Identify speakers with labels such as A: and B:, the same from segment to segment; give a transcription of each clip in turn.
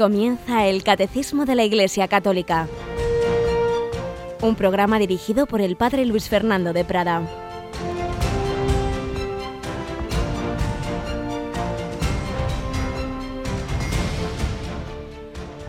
A: Comienza el Catecismo de la Iglesia Católica, un programa dirigido por el Padre Luis Fernando de Prada.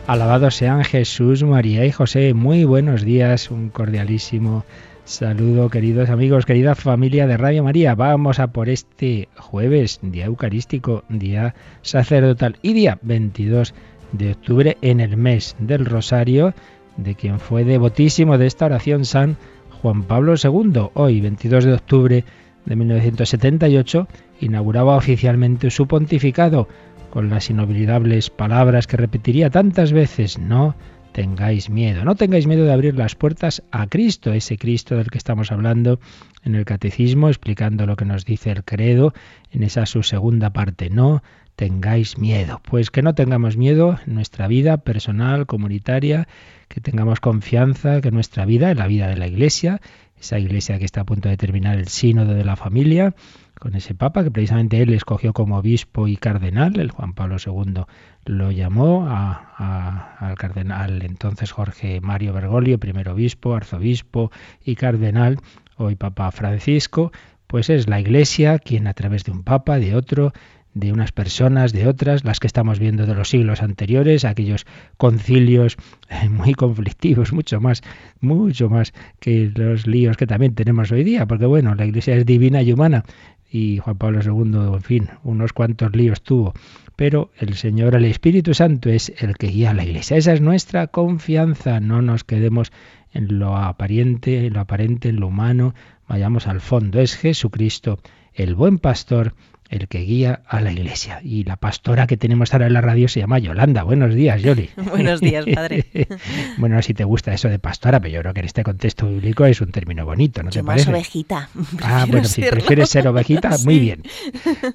B: Alabados sean Jesús, María y José. Muy buenos días, un cordialísimo saludo, queridos amigos, querida familia de Radio María. Vamos a por este jueves, día eucarístico, día sacerdotal y día 22 de octubre en el mes del Rosario, de quien fue devotísimo de esta oración San Juan Pablo II. Hoy, 22 de octubre de 1978, inauguraba oficialmente su pontificado con las inolvidables palabras que repetiría tantas veces, no tengáis miedo, no tengáis miedo de abrir las puertas a Cristo, ese Cristo del que estamos hablando en el catecismo, explicando lo que nos dice el credo en esa su segunda parte, no tengáis miedo. Pues que no tengamos miedo en nuestra vida personal, comunitaria, que tengamos confianza que nuestra vida, en la vida de la Iglesia, esa Iglesia que está a punto de terminar el sínodo de la familia, con ese Papa que precisamente él escogió como obispo y cardenal, el Juan Pablo II lo llamó al cardenal entonces Jorge Mario Bergoglio, primer obispo, arzobispo y cardenal, hoy Papa Francisco, pues es la Iglesia quien a través de un Papa, de otro, de unas personas, de otras, las que estamos viendo de los siglos anteriores, aquellos concilios eh, muy conflictivos, mucho más, mucho más que los líos que también tenemos hoy día, porque bueno, la Iglesia es divina y humana y Juan Pablo II, en fin, unos cuantos líos tuvo, pero el Señor, el Espíritu Santo es el que guía a la Iglesia. Esa es nuestra confianza, no nos quedemos en lo aparente, en lo aparente, en lo humano, vayamos al fondo. Es Jesucristo, el buen pastor, el que guía a la iglesia. Y la pastora que tenemos ahora en la radio se llama Yolanda. Buenos días, Yoli.
C: Buenos días, padre.
B: bueno, si te gusta eso de pastora, pero yo creo que en este contexto bíblico es un término bonito, ¿no te
C: más ovejita.
B: Ah, bueno, si prefieres ser ovejita, muy bien.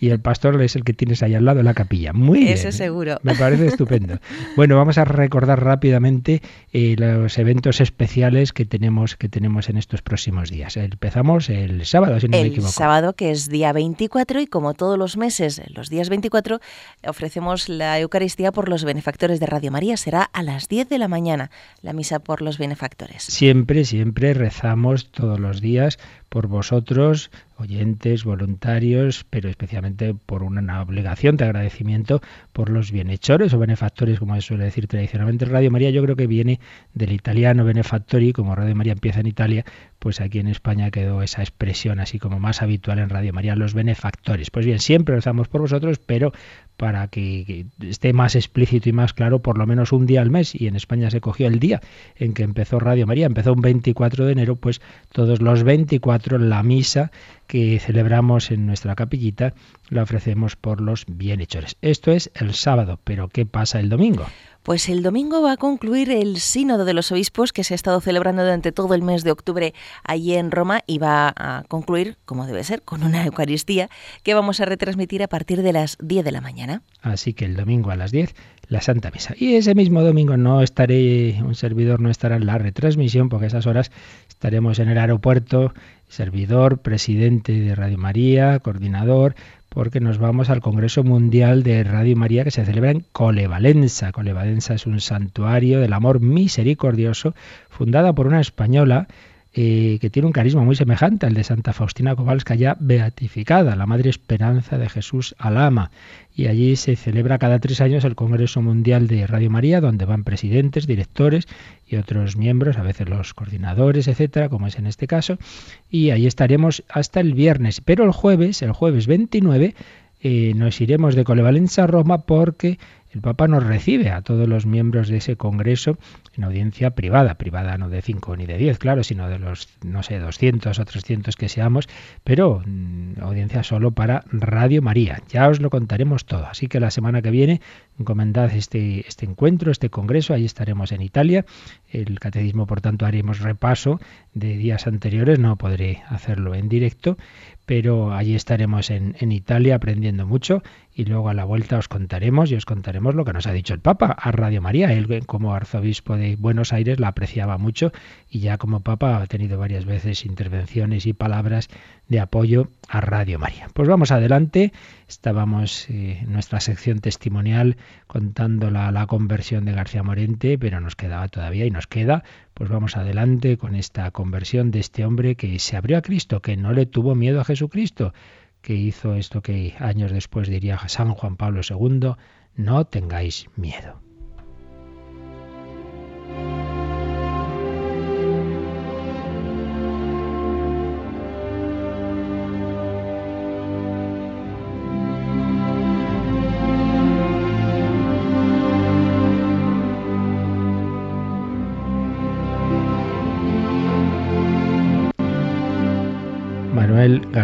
B: Y el pastor es el que tienes ahí al lado de la capilla. Muy bien.
C: Eso seguro.
B: Me parece estupendo. Bueno, vamos a recordar rápidamente eh, los eventos especiales que tenemos, que tenemos en estos próximos días. Empezamos el sábado, si no me equivoco.
C: El sábado, que es día 24, y como todo todos los meses, los días 24, ofrecemos la Eucaristía por los benefactores de Radio María. Será a las 10 de la mañana la misa por los benefactores.
B: Siempre, siempre rezamos todos los días por vosotros, oyentes, voluntarios, pero especialmente por una obligación de agradecimiento por los bienhechores o benefactores, como se suele decir tradicionalmente. Radio María yo creo que viene del italiano benefactori, como Radio María empieza en Italia, pues aquí en España quedó esa expresión así como más habitual en Radio María, los benefactores. Pues bien, siempre rezamos por vosotros, pero para que, esté más explícito y más claro, por lo menos un día al mes, y en España se cogió el día en que empezó Radio María, empezó un 24 de enero, pues todos los 24 la misa que celebramos en nuestra capillita la ofrecemos por los bienhechores. Esto es el sábado, pero ¿qué pasa el domingo?
C: Pues el domingo va a concluir el Sínodo de los Obispos que se ha estado celebrando durante todo el mes de octubre allí en Roma y va a concluir, como debe ser, con una Eucaristía que vamos a retransmitir a partir de las 10 de la mañana.
B: Así que el domingo a las 10 la Santa Misa. Y ese mismo domingo no estaré, un servidor no estará en la retransmisión porque a esas horas estaremos en el aeropuerto, servidor, presidente de Radio María, coordinador, porque nos vamos al Congreso Mundial de Radio María que se celebra en Colevalenza. Colevalenza es un santuario del amor misericordioso fundada por una española eh, que tiene un carisma muy semejante al de Santa Faustina Kowalska, ya beatificada, la Madre Esperanza de Jesús Alama. Y allí se celebra cada tres años el Congreso Mundial de Radio María, donde van presidentes, directores y otros miembros, a veces los coordinadores, etcétera, como es en este caso. Y ahí estaremos hasta el viernes. Pero el jueves, el jueves 29, eh, nos iremos de Colevalenza a Roma porque el Papa nos recibe a todos los miembros de ese Congreso en audiencia privada, privada no de 5 ni de 10, claro, sino de los, no sé, 200 o 300 que seamos, pero mm, audiencia solo para Radio María. Ya os lo contaremos todo. Así que la semana que viene encomendad este, este encuentro, este congreso, ahí estaremos en Italia. El catecismo, por tanto, haremos repaso de días anteriores, no podré hacerlo en directo, pero allí estaremos en, en Italia aprendiendo mucho y luego a la vuelta os contaremos y os contaremos lo que nos ha dicho el Papa a Radio María. Él como arzobispo de Buenos Aires la apreciaba mucho y ya como Papa ha tenido varias veces intervenciones y palabras de apoyo a Radio María. Pues vamos adelante. Estábamos eh, en nuestra sección testimonial contando la, la conversión de García Morente, pero nos quedaba todavía y nos queda. Pues vamos adelante con esta conversión de este hombre que se abrió a Cristo, que no le tuvo miedo a Jesucristo que hizo esto que años después diría San Juan Pablo II, no tengáis miedo.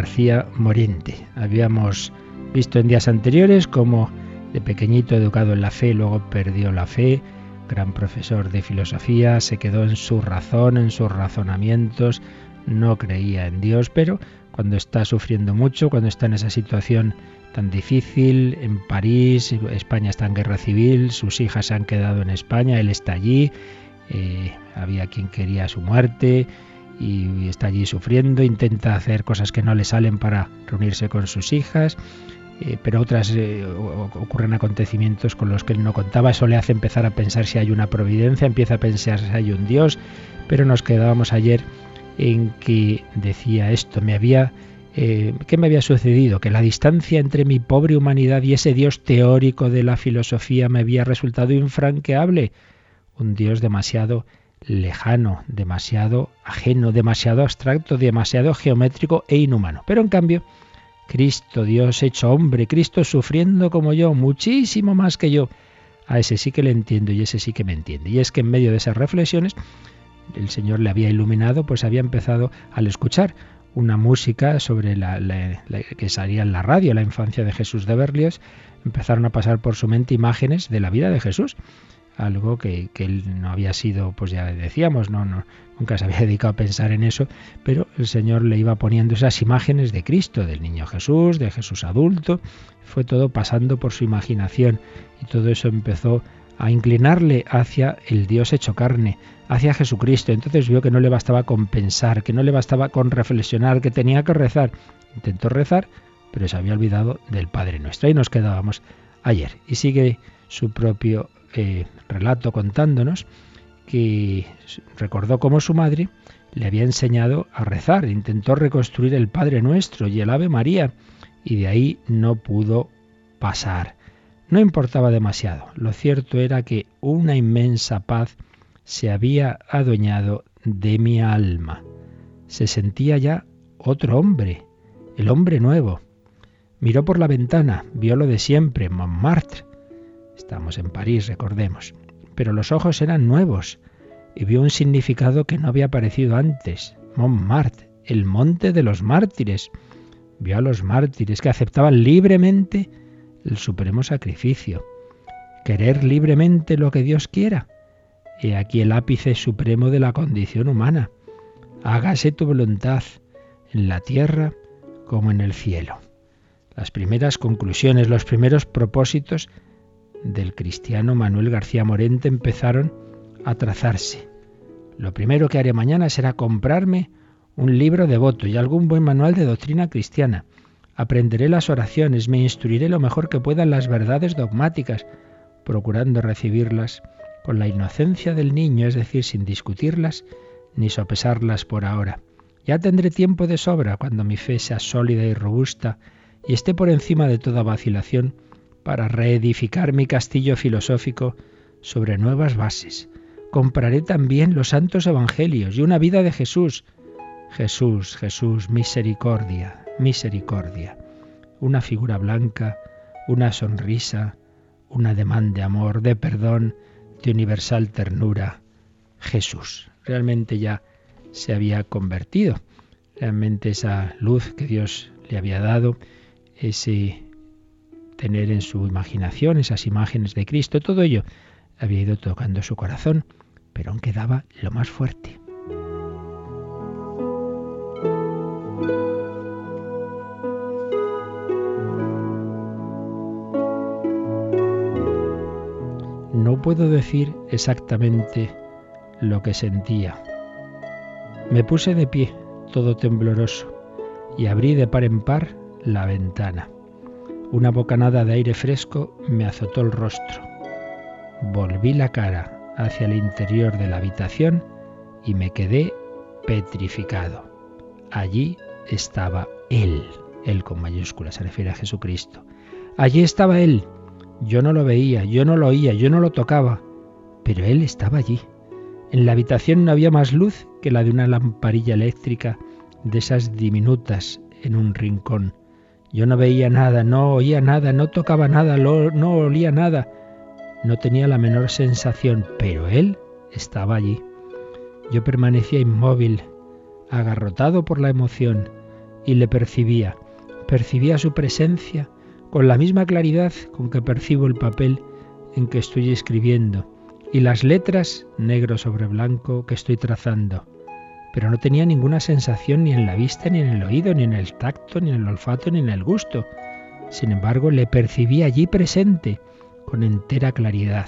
B: García Morente. Habíamos visto en días anteriores cómo de pequeñito educado en la fe, luego perdió la fe, gran profesor de filosofía, se quedó en su razón, en sus razonamientos, no creía en Dios, pero cuando está sufriendo mucho, cuando está en esa situación tan difícil, en París, España está en guerra civil, sus hijas se han quedado en España, él está allí, eh, había quien quería su muerte, y está allí sufriendo, intenta hacer cosas que no le salen para reunirse con sus hijas, eh, pero otras eh, ocurren acontecimientos con los que él no contaba, eso le hace empezar a pensar si hay una providencia, empieza a pensar si hay un Dios, pero nos quedábamos ayer en que decía esto, me había... Eh, ¿Qué me había sucedido? Que la distancia entre mi pobre humanidad y ese Dios teórico de la filosofía me había resultado infranqueable, un Dios demasiado lejano, demasiado ajeno, demasiado abstracto, demasiado geométrico e inhumano. Pero en cambio, Cristo, Dios hecho hombre, Cristo sufriendo como yo, muchísimo más que yo, a ese sí que le entiendo y ese sí que me entiende. Y es que en medio de esas reflexiones, el Señor le había iluminado, pues había empezado al escuchar una música sobre la, que salía en la radio, la infancia de Jesús de Berlioz, empezaron a pasar por su mente imágenes de la vida de Jesús algo que, él no había sido, pues ya decíamos, no, no, nunca se había dedicado a pensar en eso, pero el Señor le iba poniendo esas imágenes de Cristo, del niño Jesús, de Jesús adulto, fue todo pasando por su imaginación y todo eso empezó a inclinarle hacia el Dios hecho carne, hacia Jesucristo. Entonces vio que no le bastaba con pensar, que no le bastaba con reflexionar, que tenía que rezar. Intentó rezar, pero se había olvidado del Padre Nuestro. Ahí nos quedábamos ayer. Y sigue su propio relato contándonos que recordó cómo su madre le había enseñado a rezar, intentó reconstruir el Padre Nuestro y el Ave María, y de ahí no pudo pasar. No importaba demasiado, lo cierto era que una inmensa paz se había adueñado de mi alma. Se sentía ya otro hombre, el hombre nuevo. Miró por la ventana, vio lo de siempre, Montmartre, Estamos en París, recordemos. Pero los ojos eran nuevos y vio un significado que no había aparecido antes. Montmartre, el monte de los mártires. Vio a los mártires que aceptaban libremente el supremo sacrificio. Querer libremente lo que Dios quiera. He aquí el ápice supremo de la condición humana. Hágase tu voluntad en la tierra como en el cielo. Las primeras conclusiones, los primeros propósitos del cristiano Manuel García Morente empezaron a trazarse. Lo primero que haré mañana será comprarme un libro devoto y algún buen manual de doctrina cristiana. Aprenderé las oraciones, me instruiré lo mejor que pueda en las verdades dogmáticas, procurando recibirlas con la inocencia del niño, es decir, sin discutirlas ni sopesarlas por ahora. Ya tendré tiempo de sobra cuando mi fe sea sólida y robusta y esté por encima de toda vacilación para reedificar mi castillo filosófico sobre nuevas bases. Compraré también los santos evangelios y una vida de Jesús. Jesús, Jesús, misericordia, misericordia. Una figura blanca, una sonrisa, una demanda de amor, de perdón, de universal ternura. Jesús. Realmente ya se había convertido. Realmente esa luz que Dios le había dado, ese tener en su imaginación esas imágenes de Cristo, todo ello había ido tocando su corazón, pero aún quedaba lo más fuerte. No puedo decir exactamente lo que sentía. Me puse de pie, todo tembloroso, y abrí de par en par la ventana. Una bocanada de aire fresco me azotó el rostro. Volví la cara hacia el interior de la habitación y me quedé petrificado. Allí estaba Él, Él con mayúsculas, se refiere a Jesucristo. Allí estaba Él. Yo no lo veía, yo no lo oía, yo no lo tocaba, pero Él estaba allí. En la habitación no había más luz que la de una lamparilla eléctrica de esas diminutas en un rincón. Yo no veía nada, no oía nada, no tocaba nada, no olía nada, no tenía la menor sensación, pero Él estaba allí. Yo permanecía inmóvil, agarrotado por la emoción, y le percibía. Percibía su presencia con la misma claridad con que percibo el papel en que estoy escribiendo y las letras negro sobre blanco que estoy trazando. Pero no tenía ninguna sensación ni en la vista, ni en el oído, ni en el tacto, ni en el olfato, ni en el gusto. Sin embargo, le percibí allí presente, con entera claridad,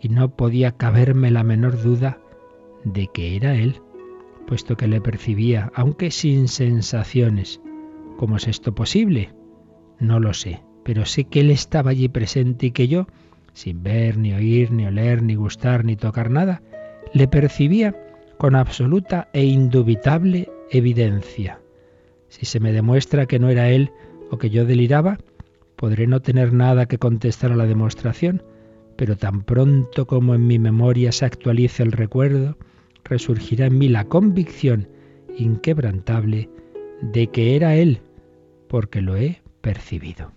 B: y no podía caberme la menor duda de que era Él, puesto que le percibía, aunque sin sensaciones. ¿Cómo es esto posible? No lo sé, pero sé que Él estaba allí presente y que yo, sin ver, ni oír, ni oler, ni gustar, ni tocar nada, le percibía con absoluta e indubitable evidencia. Si se me demuestra que no era Él o que yo deliraba, podré no tener nada que contestar a la demostración, pero tan pronto como en mi memoria se actualice el recuerdo, resurgirá en mí la convicción inquebrantable de que era Él, porque lo he percibido.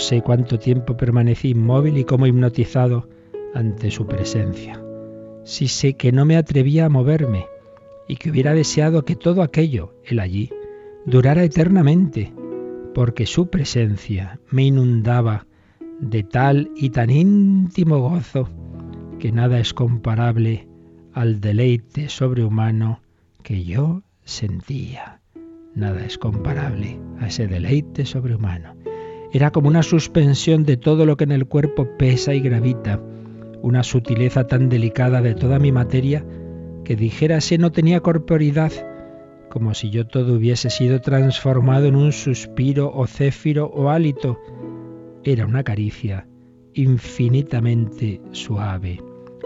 B: Sé cuánto tiempo permanecí inmóvil y como hipnotizado ante su presencia. Sí sé que no me atrevía a moverme y que hubiera deseado que todo aquello, él allí, durara eternamente, porque su presencia me inundaba de tal y tan íntimo gozo que nada es comparable al deleite sobrehumano que yo sentía. Nada es comparable a ese deleite sobrehumano. Era como una suspensión de todo lo que en el cuerpo pesa y gravita, una sutileza tan delicada de toda mi materia que dijérase no tenía corporidad como si yo todo hubiese sido transformado en un suspiro o céfiro o hálito. Era una caricia infinitamente suave,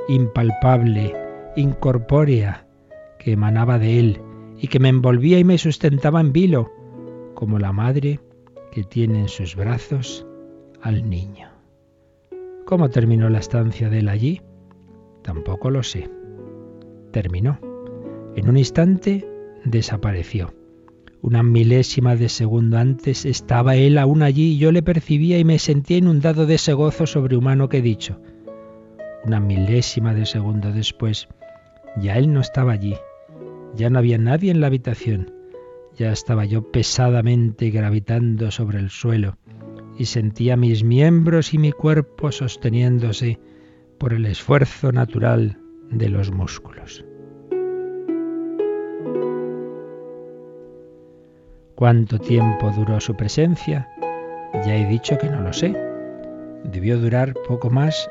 B: impalpable, incorpórea, que emanaba de él y que me envolvía y me sustentaba en vilo, como la madre que tiene en sus brazos al niño. ¿Cómo terminó la estancia de él allí? Tampoco lo sé. Terminó. En un instante desapareció. Una milésima de segundo antes estaba él aún allí y yo le percibía y me sentía inundado de ese gozo sobrehumano que he dicho. Una milésima de segundo después, ya él no estaba allí, ya no había nadie en la habitación, ya estaba yo pesadamente gravitando sobre el suelo y sentía mis miembros y mi cuerpo sosteniéndose por el esfuerzo natural de los músculos. ¿Cuánto tiempo duró su presencia? Ya he dicho que no lo sé. Debió durar poco más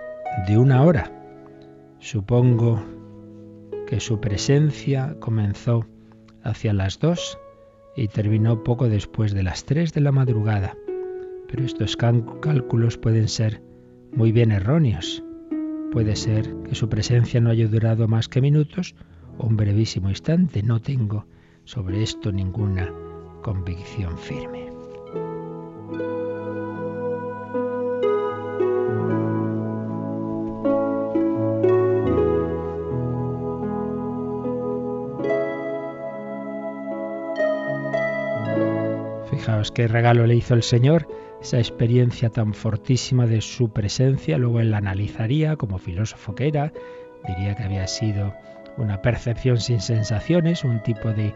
B: de una hora. Supongo que su presencia comenzó hacia las dos y terminó poco después de las tres de la madrugada. Pero estos cálculos pueden ser muy bien erróneos. Puede ser que su presencia no haya durado más que minutos o un brevísimo instante. No tengo sobre esto ninguna convicción firme. Fijaos qué regalo le hizo el Señor, esa experiencia tan fortísima de su presencia, luego él la analizaría como filósofo que era, diría que había sido una percepción sin sensaciones, un tipo de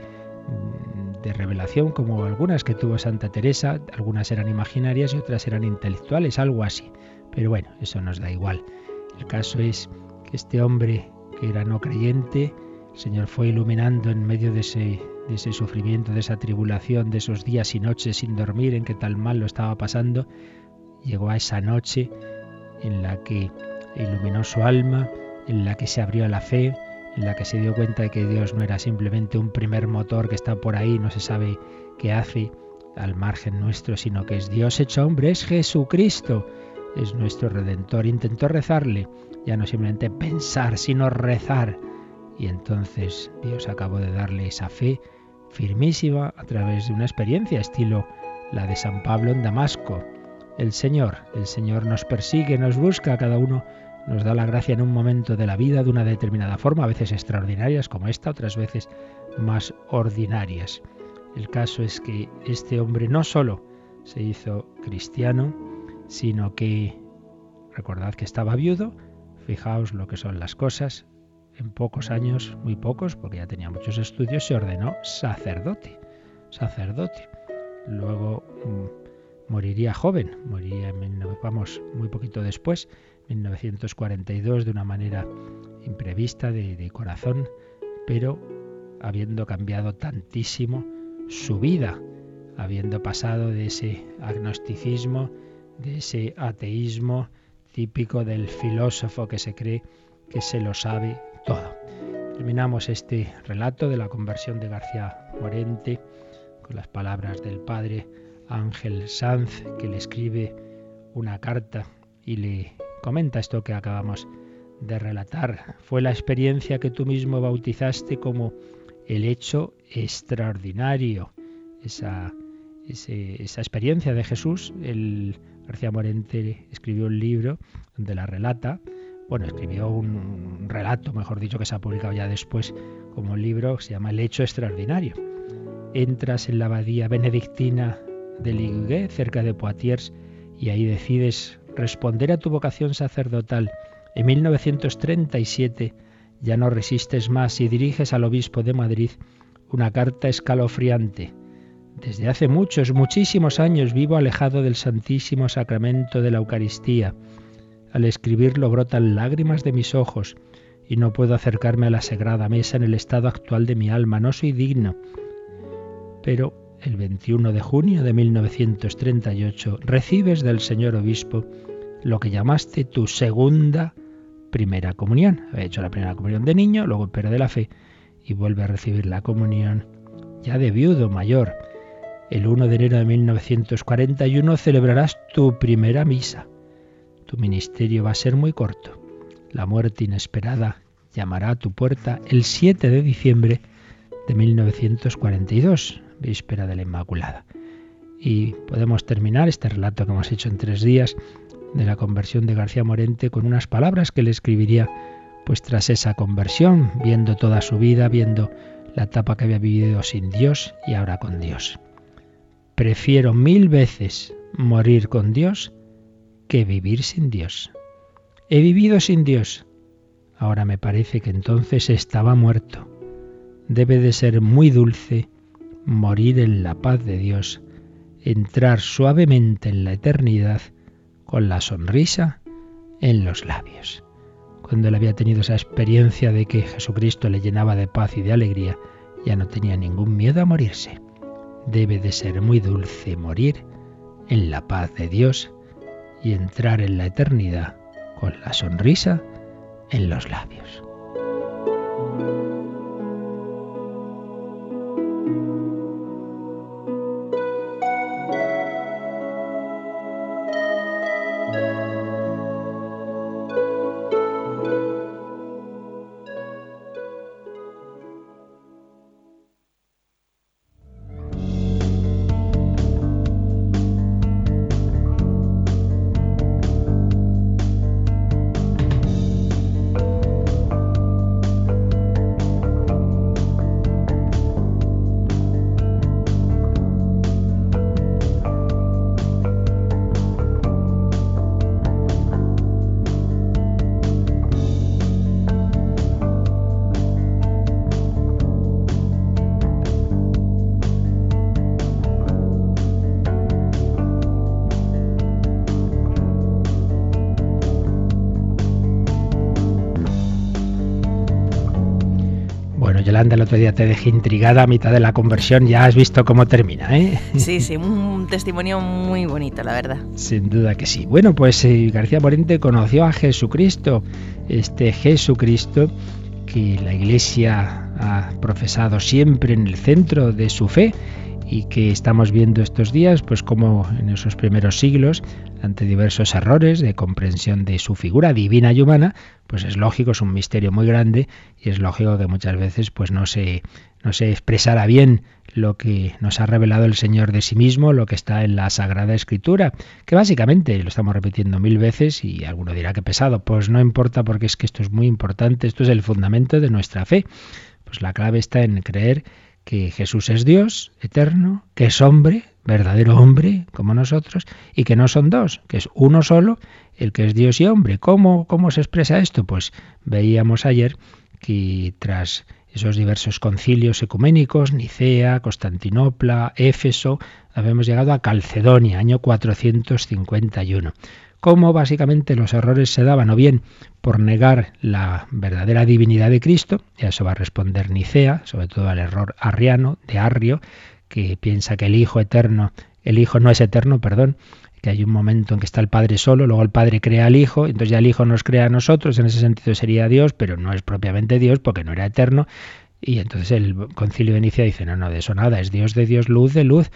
B: de revelación como algunas que tuvo Santa Teresa, algunas eran imaginarias y otras eran intelectuales, algo así. Pero bueno, eso nos da igual. El caso es que este hombre que era no creyente, el Señor fue iluminando en medio de ese de ese sufrimiento, de esa tribulación, de esos días y noches sin dormir en que tal mal lo estaba pasando, llegó a esa noche en la que iluminó su alma, en la que se abrió a la fe, en la que se dio cuenta de que Dios no era simplemente un primer motor que está por ahí, no se sabe qué hace al margen nuestro, sino que es Dios hecho hombre, es Jesucristo, es nuestro redentor. Intentó rezarle, ya no simplemente pensar, sino rezar. Y entonces Dios acabó de darle esa fe firmísima a través de una experiencia estilo la de San Pablo en Damasco. El Señor, el Señor nos persigue, nos busca, cada uno nos da la gracia en un momento de la vida de una determinada forma, a veces extraordinarias como esta, otras veces más ordinarias. El caso es que este hombre no solo se hizo cristiano, sino que, recordad que estaba viudo, fijaos lo que son las cosas, en pocos años, muy pocos, porque ya tenía muchos estudios, se ordenó sacerdote, sacerdote. Luego mm, moriría joven, moriría, vamos, muy poquito después, 1942, de una manera imprevista, de, de corazón, pero habiendo cambiado tantísimo su vida, habiendo pasado de ese agnosticismo, de ese ateísmo típico del filósofo que se cree que se lo sabe Terminamos este relato de la conversión de García Morente con las palabras del padre Ángel Sanz, que le escribe una carta y le comenta esto que acabamos de relatar. Fue la experiencia que tú mismo bautizaste como el hecho extraordinario. Esa, esa experiencia de Jesús, el García Morente escribió un libro donde la relata, bueno, escribió un relato, mejor dicho, que se ha publicado ya después como libro, se llama El hecho extraordinario. Entras en la abadía benedictina de Ligues, cerca de Poitiers, y ahí decides responder a tu vocación sacerdotal. En 1937 ya no resistes más y diriges al obispo de Madrid una carta escalofriante. Desde hace muchos, muchísimos años vivo alejado del Santísimo Sacramento de la Eucaristía. Al escribirlo brotan lágrimas de mis ojos y no puedo acercarme a la sagrada mesa en el estado actual de mi alma. No soy digno. Pero el 21 de junio de 1938 recibes del señor obispo lo que llamaste tu segunda primera comunión. Había hecho la primera comunión de niño, luego pierde la fe y vuelve a recibir la comunión ya de viudo mayor. El 1 de enero de 1941 celebrarás tu primera misa. Tu ministerio va a ser muy corto. La muerte inesperada llamará a tu puerta el 7 de diciembre de 1942, víspera de la Inmaculada. Y podemos terminar este relato que hemos hecho en tres días de la conversión de García Morente con unas palabras que le escribiría pues tras esa conversión, viendo toda su vida, viendo la etapa que había vivido sin Dios y ahora con Dios. Prefiero mil veces morir con Dios que vivir sin Dios. He vivido sin Dios. Ahora me parece que entonces estaba muerto. Debe de ser muy dulce morir en la paz de Dios, entrar suavemente en la eternidad con la sonrisa en los labios. Cuando él había tenido esa experiencia de que Jesucristo le llenaba de paz y de alegría, ya no tenía ningún miedo a morirse. Debe de ser muy dulce morir en la paz de Dios y entrar en la eternidad con la sonrisa en los labios. Yolanda, el otro día te dejé intrigada a mitad de la conversión, ya has visto cómo termina, ¿eh?
C: Sí, sí, un testimonio muy bonito, la verdad.
B: Sin duda que sí. Bueno, pues eh, García Morente conoció a Jesucristo, este Jesucristo que la Iglesia ha profesado siempre en el centro de su fe y que estamos viendo estos días, pues como en esos primeros siglos, ante diversos errores de comprensión de su figura divina y humana, pues es lógico, es un misterio muy grande y es lógico que muchas veces pues no se no se expresará bien lo que nos ha revelado el Señor de sí mismo, lo que está en la Sagrada Escritura, que básicamente lo estamos repitiendo mil veces y alguno dirá que pesado, pues no importa porque es que esto es muy importante, esto es el fundamento de nuestra fe. Pues la clave está en creer que Jesús es Dios eterno, que es hombre, verdadero hombre como nosotros, y que no son dos, que es uno solo, el que es Dios y hombre. ¿Cómo, cómo se expresa esto? Pues veíamos ayer que tras esos diversos concilios ecuménicos, Nicea, Constantinopla, Éfeso, habíamos llegado a Calcedonia, año 451 cómo básicamente los errores se daban o bien por negar la verdadera divinidad de Cristo, y a eso va a responder Nicea, sobre todo al error arriano de Arrio, que piensa que el Hijo eterno, el Hijo no es eterno, perdón, que hay un momento en que está el Padre solo, luego el Padre crea al Hijo, entonces ya el Hijo nos crea a nosotros, en ese sentido sería Dios, pero no es propiamente Dios porque no era eterno, y entonces el concilio de Nicea dice, no, no, de eso nada, es Dios de Dios, luz de luz,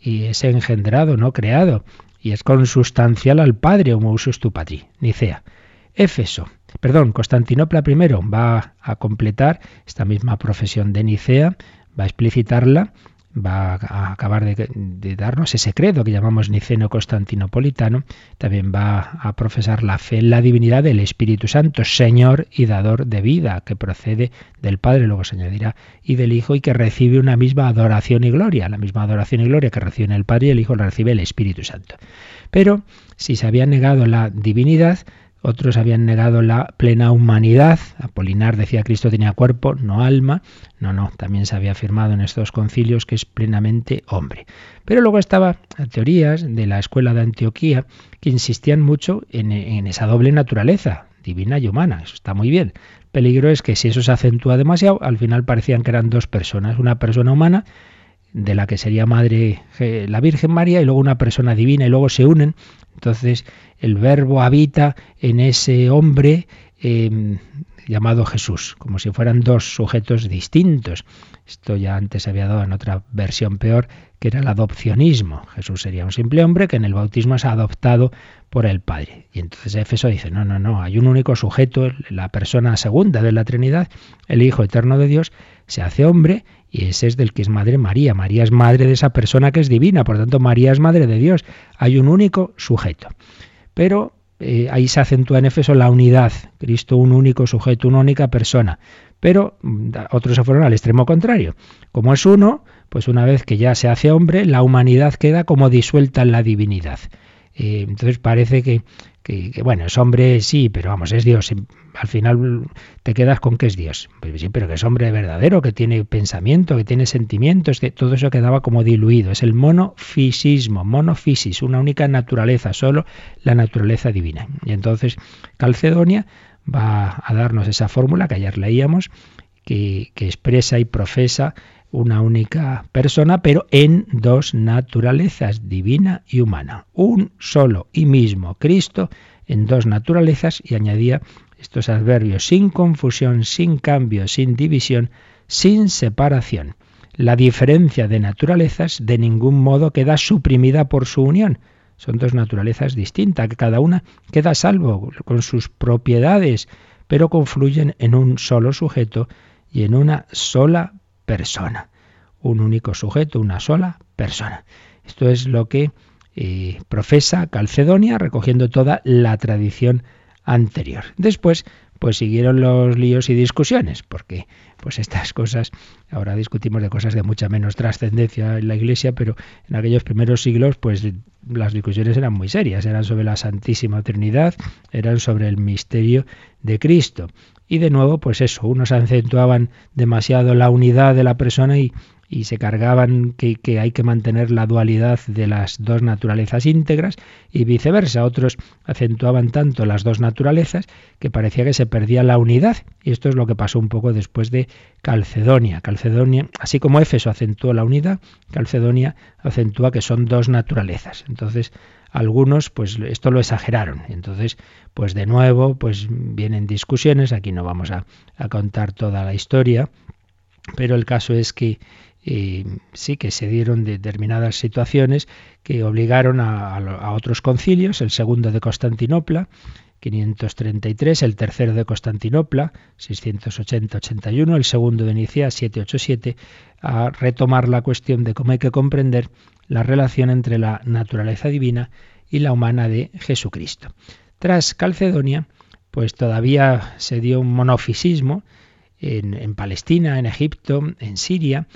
B: y es engendrado, no creado y es consustancial al Padre, homo usus tu patri, Nicea. Éfeso, perdón, Constantinopla primero va a completar esta misma profesión de Nicea, va a explicitarla va a acabar de, darnos ese credo que llamamos niceno constantinopolitano, también va a profesar la fe en la divinidad del Espíritu Santo, Señor y dador de vida, que procede del Padre, luego se añadirá, y del Hijo, y que recibe una misma adoración y gloria, la misma adoración y gloria que recibe el Padre y el Hijo la recibe el Espíritu Santo. Pero si se había negado la divinidad, otros habían negado la plena humanidad. Apolinar decía Cristo tenía cuerpo, no alma. No, no, también se había afirmado en estos concilios que es plenamente hombre. Pero luego estaban teorías de la escuela de Antioquía que insistían mucho en, en esa doble naturaleza, divina y humana. Eso está muy bien. El peligro es que si eso se acentúa demasiado, al final parecían que eran dos personas, una persona humana de la que sería madre eh, la Virgen María y luego una persona divina y luego se unen. Entonces el verbo habita en ese hombre em, llamado Jesús, como si fueran dos sujetos distintos. Esto ya antes había dado en otra versión peor, que era el adopcionismo. Jesús sería un simple hombre que en el bautismo es adoptado por el Padre. Y entonces Éfeso dice, no, no, no, hay un único sujeto, la persona segunda de la Trinidad, el Hijo eterno de Dios, se hace hombre y ese es del que es madre María. María es madre de esa persona que es divina, por tanto María es madre de Dios. Hay un único sujeto. Pero eh, ahí se acentúa en Éfeso la unidad. Cristo un único sujeto, una única persona. Pero mm, otros se fueron al extremo contrario. Como es uno, pues una vez que ya se hace hombre, la humanidad queda como disuelta en la divinidad. Eh, entonces parece que que, bueno, es hombre, sí, pero vamos, es Dios. Al final te quedas con que es Dios. Pues sí, pero que es hombre verdadero, que tiene pensamiento, que tiene sentimientos, que todo eso quedaba como diluido. Es el monofisismo, monofisis, una única naturaleza, solo la naturaleza divina. Y entonces Calcedonia va a darnos esa fórmula que ayer leíamos, que, expresa y profesa una única persona, pero en dos naturalezas, divina y humana. Un solo y mismo Cristo en dos naturalezas y añadía estos adverbios sin confusión, sin cambio, sin división, sin separación. La diferencia de naturalezas de ningún modo queda suprimida por su unión. Son dos naturalezas distintas, que cada una queda salvo con sus propiedades, pero confluyen en un solo sujeto y en una sola persona. Un único sujeto, una sola persona. Esto es lo que eh, profesa Calcedonia, recogiendo toda la tradición anterior. Después, pues siguieron los líos y discusiones, porque pues estas cosas, ahora discutimos de cosas de mucha menos trascendencia en la Iglesia, pero en aquellos primeros siglos, pues las discusiones eran muy serias, eran sobre la Santísima Trinidad, eran sobre el misterio de Cristo. Y de nuevo, pues eso, unos acentuaban demasiado la unidad de la persona y, y se cargaban que, hay que mantener la dualidad de las dos naturalezas íntegras y viceversa. Otros acentuaban tanto las dos naturalezas que parecía que se perdía la unidad. Y esto es lo que pasó un poco después de Calcedonia. Calcedonia, así como Éfeso acentuó la unidad, Calcedonia acentúa que son dos naturalezas. Entonces, algunos pues esto lo exageraron. Entonces, pues de nuevo, pues vienen discusiones, aquí no vamos a contar toda la historia, pero el caso es que eh, sí que se dieron determinadas situaciones que obligaron a, otros concilios, el segundo de Constantinopla, 533, el tercero de Constantinopla, 680-81, el segundo de Nicea, 787, a retomar la cuestión de cómo hay que comprender la relación entre la naturaleza divina y la humana de Jesucristo. Tras Calcedonia, pues todavía se dio un monofisismo en, en Palestina, en Egipto, en Siria,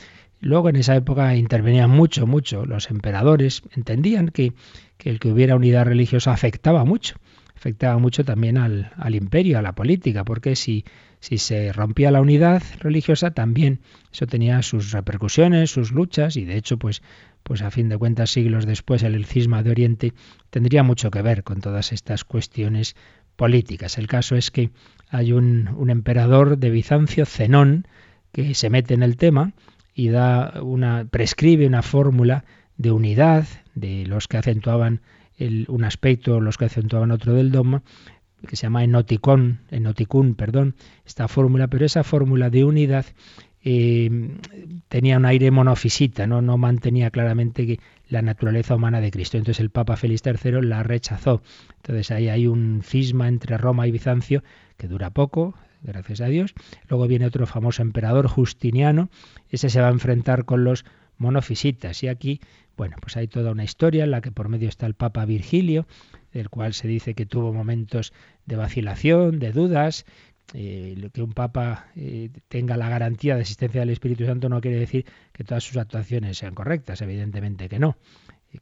B: Luego en esa época intervenían mucho, mucho los emperadores, entendían que, el que hubiera unidad religiosa afectaba mucho, afectaba mucho también al, al imperio, a la política, porque si, si se rompía la unidad religiosa también eso tenía sus repercusiones, sus luchas y de hecho pues pues a fin de cuentas siglos después el cisma de Oriente tendría mucho que ver con todas estas cuestiones políticas. El caso es que hay un, un emperador de Bizancio, Zenón, que se mete en el tema y da una, prescribe una fórmula de unidad de los que acentuaban un aspecto, los que acentuaban otro del dogma, que se llama enoticón, enoticún, perdón, esta fórmula, pero esa fórmula de unidad eh, tenía un aire monofisita, ¿no? no mantenía claramente que la naturaleza humana de Cristo. Entonces el Papa Félix III la rechazó. Entonces ahí hay un cisma entre Roma y Bizancio que dura poco, gracias a Dios. Luego viene otro famoso emperador, Justiniano, ese se va a enfrentar con los monofisitas. Y aquí, bueno, pues hay toda una historia en la que por medio está el Papa Virgilio, del cual se dice que tuvo momentos de vacilación, de dudas. Eh, que un papa eh, tenga la garantía de existencia del Espíritu Santo no quiere decir que todas sus actuaciones sean correctas, evidentemente que no.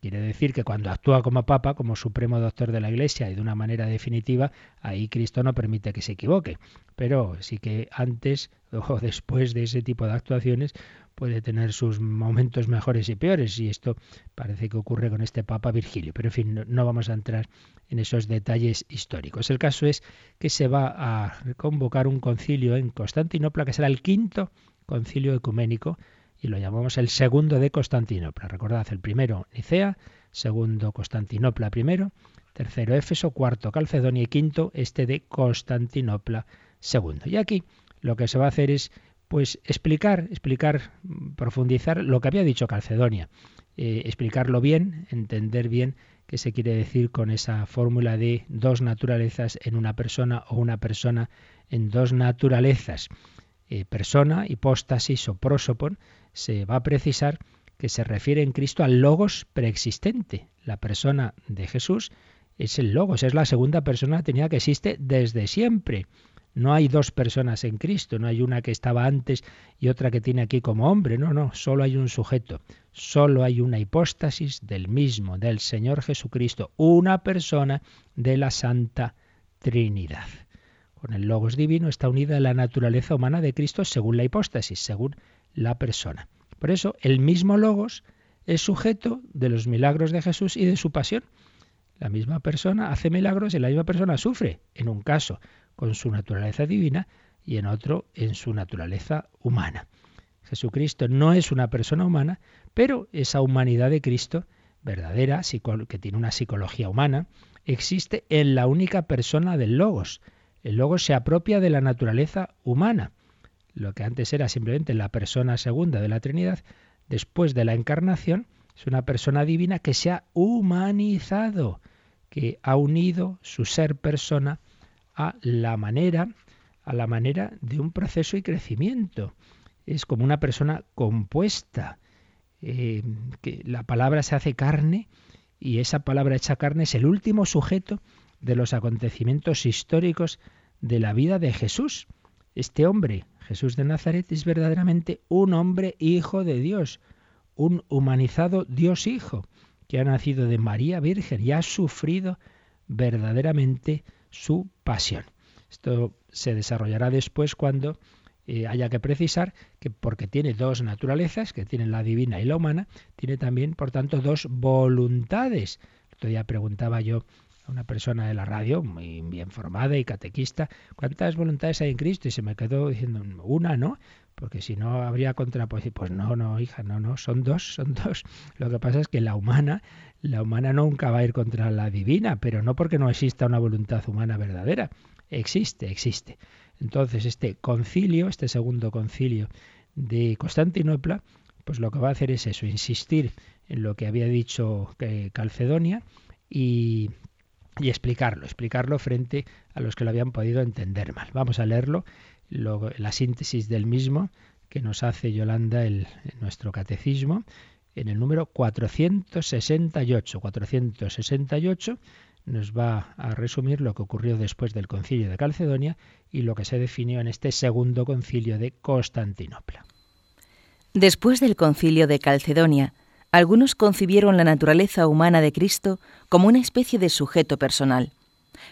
B: Quiere decir que cuando actúa como papa, como supremo doctor de la Iglesia y de una manera definitiva, ahí Cristo no permite que se equivoque. Pero sí que antes o después de ese tipo de actuaciones puede tener sus momentos mejores y peores. Y esto parece que ocurre con este Papa Virgilio. Pero en fin, no, vamos a entrar en esos detalles históricos. El caso es que se va a convocar un concilio en Constantinopla, que será el quinto concilio ecuménico y lo llamamos el segundo de Constantinopla. Recordad, el primero Nicea, segundo Constantinopla primero, tercero Éfeso, cuarto Calcedonia y quinto este de Constantinopla segundo. Y aquí lo que se va a hacer es pues explicar, explicar, profundizar lo que había dicho Calcedonia, eh, explicarlo bien, entender bien qué se quiere decir con esa fórmula de dos naturalezas en una persona o una persona en dos naturalezas. Eh, persona, hipóstasis o prosopon, se va a precisar que se refiere en Cristo al logos preexistente. La persona de Jesús es el logos, es la segunda persona tenía que existe desde siempre. No hay dos personas en Cristo, no hay una que estaba antes y otra que tiene aquí como hombre, no, no, solo hay un sujeto, solo hay una hipóstasis del mismo, del Señor Jesucristo, una persona de la Santa Trinidad. Con el Logos divino está unida la naturaleza humana de Cristo según la hipóstasis, según la persona. Por eso el mismo logos es sujeto de los milagros de Jesús y de su pasión. La misma persona hace milagros y la misma persona sufre, en un caso con su naturaleza divina y en otro en su naturaleza humana. Jesucristo no es una persona humana, pero esa humanidad de Cristo, verdadera, que tiene una psicología humana, existe en la única persona del Logos. El Logos se apropia de la naturaleza humana lo que antes era simplemente la persona segunda de la Trinidad, después de la encarnación, es una persona divina que se ha humanizado, que ha unido su ser persona a la manera, a la manera de un proceso y crecimiento. Es como una persona compuesta, eh, que la palabra se hace carne y esa palabra hecha carne es el último sujeto de los acontecimientos históricos de la vida de Jesús. Este hombre, Jesús de Nazaret es verdaderamente un hombre hijo de Dios, un humanizado Dios hijo, que ha nacido de María Virgen y ha sufrido verdaderamente su pasión. Esto se desarrollará después cuando eh, haya que precisar que porque tiene dos naturalezas, que tiene la divina y la humana, tiene también, por tanto, dos voluntades. Todavía preguntaba yo una persona de la radio, muy bien formada y catequista, ¿cuántas voluntades hay en Cristo? Y se me quedó diciendo, una, ¿no? Porque si no habría contraposición. Pues no, no, hija, no, no, son dos, son dos. Lo que pasa es que la humana, la humana nunca va a ir contra la divina, pero no porque no exista una voluntad humana verdadera. Existe, existe. Entonces, este concilio, este segundo concilio de Constantinopla, pues lo que va a hacer es eso, insistir en lo que había dicho eh, Calcedonia y, explicarlo, explicarlo frente a los que lo habían podido entender mal. Vamos a leerlo, la síntesis del mismo que nos hace Yolanda el, nuestro catecismo en el número 468. 468 nos va a resumir lo que ocurrió después del concilio de Calcedonia y lo que se definió en este segundo concilio de Constantinopla.
C: Después del concilio de Calcedonia, algunos concibieron la naturaleza humana de Cristo como una especie de sujeto personal.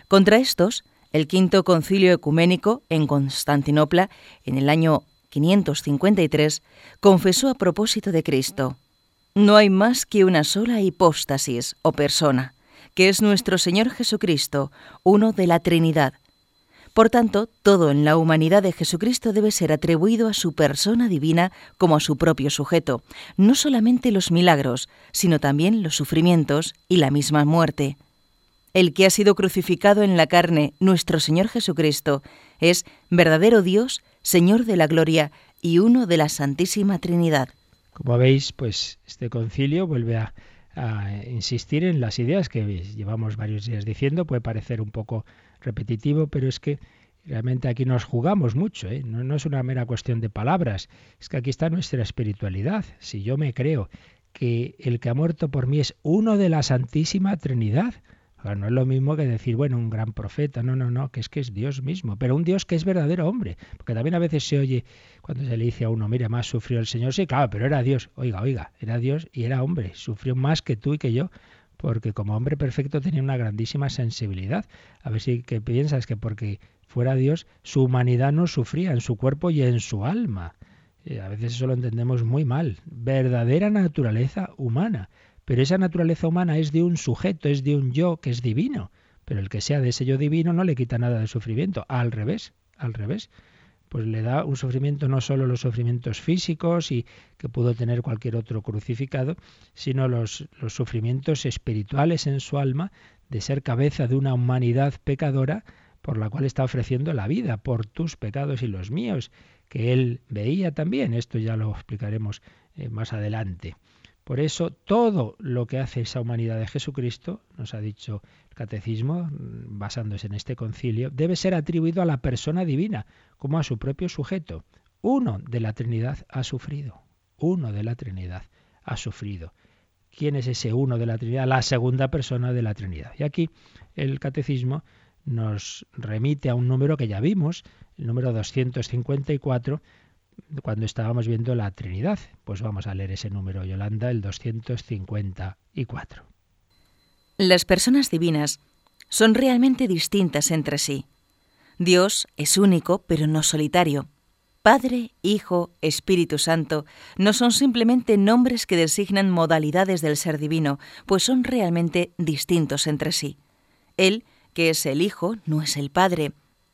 C: Contra estos, el quinto concilio ecuménico en Constantinopla, en el año 553, confesó a propósito de Cristo, no hay más que una sola hipóstasis o persona que es nuestro Señor Jesucristo, uno de la Trinidad. Por tanto, todo en la humanidad de Jesucristo debe ser atribuido a su persona divina como a su propio sujeto, no solamente los milagros, sino también los sufrimientos y la misma muerte. El que ha sido crucificado en la carne, nuestro Señor Jesucristo, es verdadero Dios, Señor de la gloria y uno de la Santísima Trinidad.
B: Como veis, pues este concilio vuelve a insistir en las ideas que llevamos varios días diciendo. Puede parecer un poco repetitivo, pero es que realmente aquí nos jugamos mucho. ¿eh? No, no es una mera cuestión de palabras, es que aquí está nuestra espiritualidad. Si yo me creo que el que ha muerto por mí es uno de la Santísima Trinidad, no es lo mismo que decir, bueno, un gran profeta, no, no, no, que es que es Dios mismo, pero un Dios que es verdadero hombre, porque también a veces se oye cuando se le dice a uno, mira, más sufrió el Señor, sí, claro, pero era Dios, oiga, oiga, era Dios y era hombre, sufrió más que tú y que yo, porque como hombre perfecto tenía una grandísima sensibilidad. A ver si que piensas que porque fuera Dios, su humanidad no sufría en su cuerpo y en su alma. Eh, a veces eso lo entendemos muy mal. Verdadera naturaleza humana. Pero esa naturaleza humana es de un sujeto, es de un yo que es divino. Pero el que sea de ese yo divino no le quita nada de sufrimiento. Al revés, al revés. Pues le da un sufrimiento no solo los sufrimientos físicos y que pudo tener cualquier otro crucificado, sino los, los sufrimientos espirituales en su alma de ser cabeza de una humanidad pecadora por la cual está ofreciendo la vida por tus pecados y los míos, que él veía también. Esto ya lo explicaremos eh, más adelante. Por eso todo lo que hace esa humanidad de Jesucristo, nos ha dicho el catecismo, mm, basándose en este concilio, debe ser atribuido a la persona divina, como a su propio sujeto. Uno de la Trinidad ha sufrido. Uno de la Trinidad ha sufrido. ¿Quién es ese uno de la Trinidad? La segunda persona de la Trinidad. Y aquí el catecismo nos remite a un número que ya vimos, el número 254, cuando estábamos viendo la Trinidad. Pues vamos a leer ese número, Yolanda, el 254.
C: Las personas divinas son realmente distintas entre sí. Dios es único, pero no solitario. Padre, Hijo, Espíritu Santo no son simplemente nombres que designan modalidades del ser divino, pues son realmente distintos entre sí. Él, que es el Hijo, no es el Padre,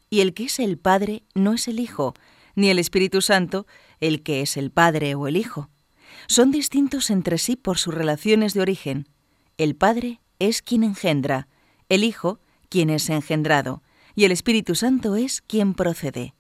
C: y el que es el Padre no es el Hijo, ni el Espíritu Santo, el que es el Padre o el Hijo. Son distintos entre sí por sus relaciones de origen. El Padre es quien engendra, el Hijo quien es engendrado, y el Espíritu Santo es quien procede.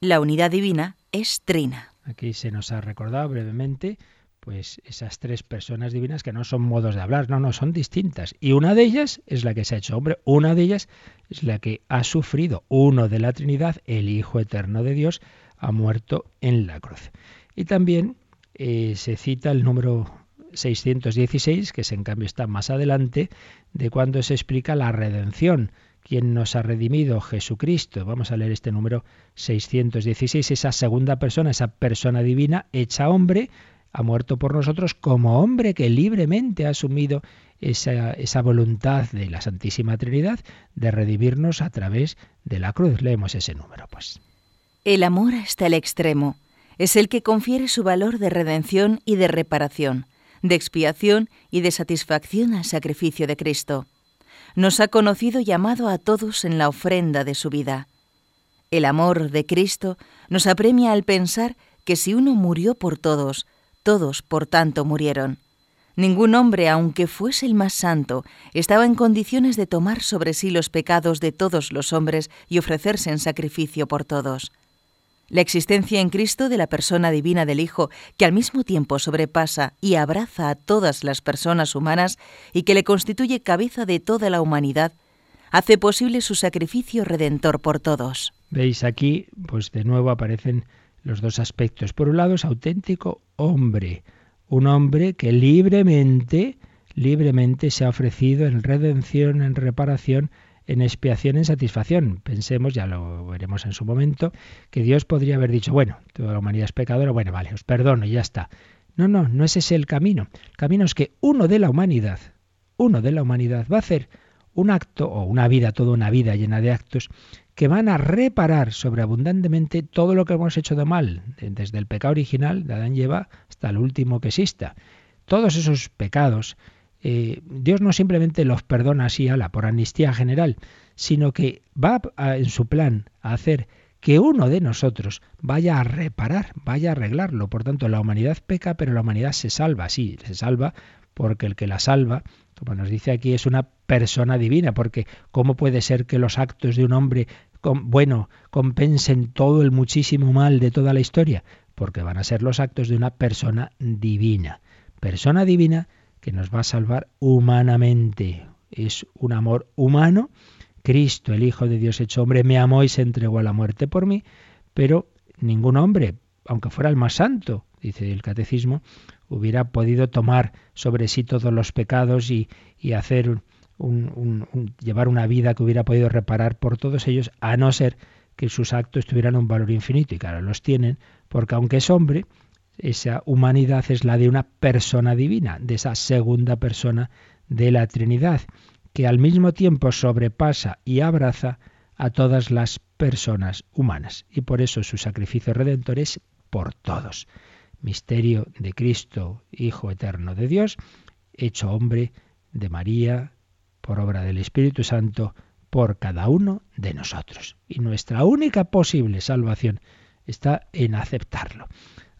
C: La unidad divina es trina.
B: Aquí se nos ha recordado brevemente pues esas tres personas divinas que no son modos de hablar, no, no, son distintas. Y una de ellas es la que se ha hecho hombre, una de ellas es la que ha sufrido, uno de la Trinidad, el Hijo Eterno de Dios, ha muerto en la cruz. Y también eh, se cita el número 616, que en cambio está más adelante, de cuando se explica la redención. quien nos ha redimido? Jesucristo. Vamos a leer este número 616, esa segunda persona, esa persona divina hecha hombre, ha muerto por nosotros como hombre que libremente ha asumido esa, esa, voluntad de la Santísima Trinidad de redimirnos a través de la cruz. Leemos ese número, pues.
C: El amor hasta el extremo es el que confiere su valor de redención y de reparación, de expiación y de satisfacción al sacrificio de Cristo. Nos ha conocido y amado a todos en la ofrenda de su vida. El amor de Cristo nos apremia al pensar que si uno murió por todos, todos por tanto murieron. Ningún hombre, aunque fuese el más santo, estaba en condiciones de tomar sobre sí los pecados de todos los hombres y ofrecerse en sacrificio por todos. La existencia en Cristo de la persona divina del Hijo, que al mismo tiempo sobrepasa y abraza a todas las personas humanas y que le constituye cabeza de toda la humanidad, hace posible su sacrificio redentor por todos.
B: Veis aquí, pues de nuevo aparecen los dos aspectos. Por un lado es auténtico hombre, un hombre que libremente, libremente se ha ofrecido en redención, en reparación, en expiación, en satisfacción. Pensemos, ya lo veremos en su momento, que Dios podría haber dicho, bueno, toda la humanidad es pecadora, bueno, vale, os perdono y ya está. No, no, no es ese el camino. El camino es que uno de la humanidad, uno de la humanidad va a hacer un acto o una vida, toda una vida llena de actos que van a reparar sobreabundantemente todo lo que hemos hecho de mal, desde el pecado original de Adán y Eva hasta el último que exista. Todos esos pecados, eh, Dios no simplemente los perdona así, ala, por amnistía general, sino que va en su plan a hacer que uno de nosotros vaya a reparar, vaya a arreglarlo. Por tanto, la humanidad peca, pero la humanidad se salva, sí, se salva porque el que la salva como nos dice aquí, es una persona divina, porque ¿cómo puede ser que los actos de un hombre bueno compensen todo el muchísimo mal de toda la historia? Porque van a ser los actos de una persona divina. Persona divina que nos va a salvar humanamente. Es un amor humano. Cristo, el Hijo de Dios hecho hombre, me amó y se entregó a la muerte por mí, pero ningún hombre, aunque fuera el más santo, dice el catecismo, hubiera podido tomar sobre sí todos los pecados y, hacer llevar una vida que hubiera podido reparar por todos ellos, a no ser que sus actos tuvieran un valor infinito. Y claro, los tienen, porque aunque es hombre, esa humanidad es la de una persona divina, de esa segunda persona de la Trinidad, que al mismo tiempo sobrepasa y abraza a todas las personas humanas. Y por eso su sacrificio redentor es por todos misterio de Cristo, Hijo eterno de Dios, hecho hombre de María, por obra del Espíritu Santo, por cada uno de nosotros. Y nuestra única posible salvación está en aceptarlo.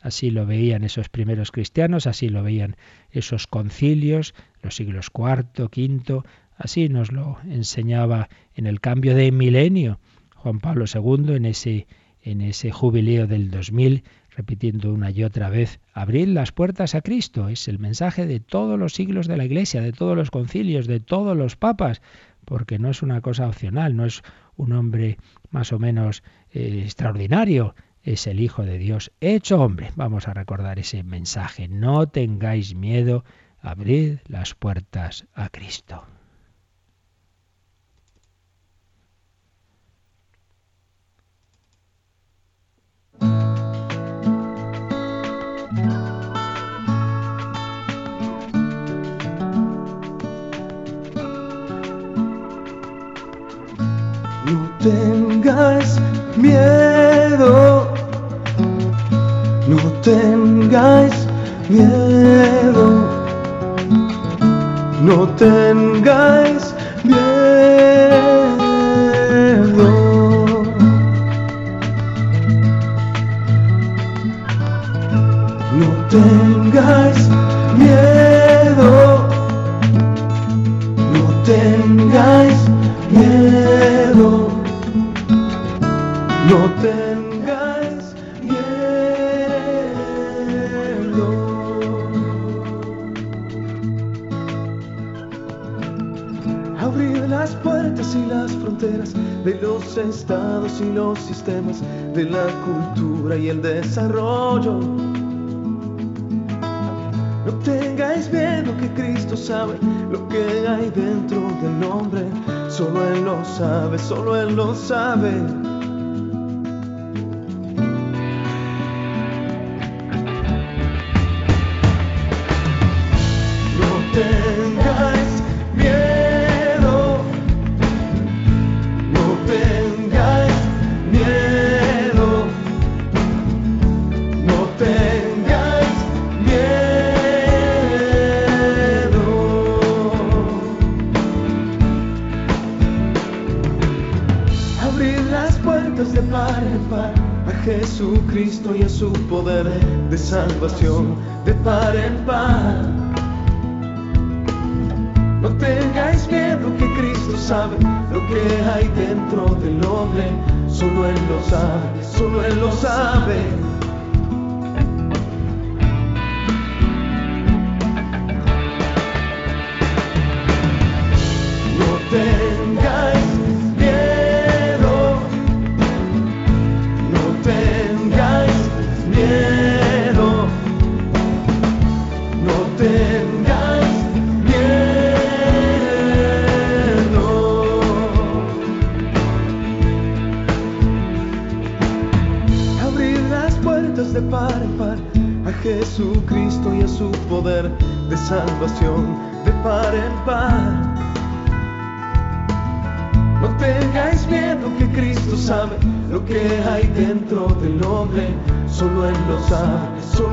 B: Así lo veían esos primeros cristianos, así lo veían esos concilios, los siglos IV, V, así nos lo enseñaba en el cambio de milenio Juan Pablo II en ese, en ese jubileo del 2000 repitiendo una y otra vez, abrir las puertas a Cristo. Es el mensaje de todos los siglos de la Iglesia, de todos los concilios, de todos los papas, porque no es una cosa opcional, no es un hombre más o menos eh, extraordinario, es el Hijo de Dios hecho hombre. Vamos a recordar ese mensaje. No tengáis miedo, abrid las puertas a Cristo.
D: miedo, tengáis miedo, no tengáis miedo. No tengáis miedo, no tengáis miedo de los estados y los sistemas, de la cultura y el desarrollo. No tengáis miedo que Cristo sabe lo que hay dentro del hombre. Solo Él lo sabe, solo Él lo sabe. Salvación de par en par. No tengáis miedo que Cristo sabe lo que hay dentro del hombre, solo Él lo sabe, solo Él lo sabe. Lo sabe,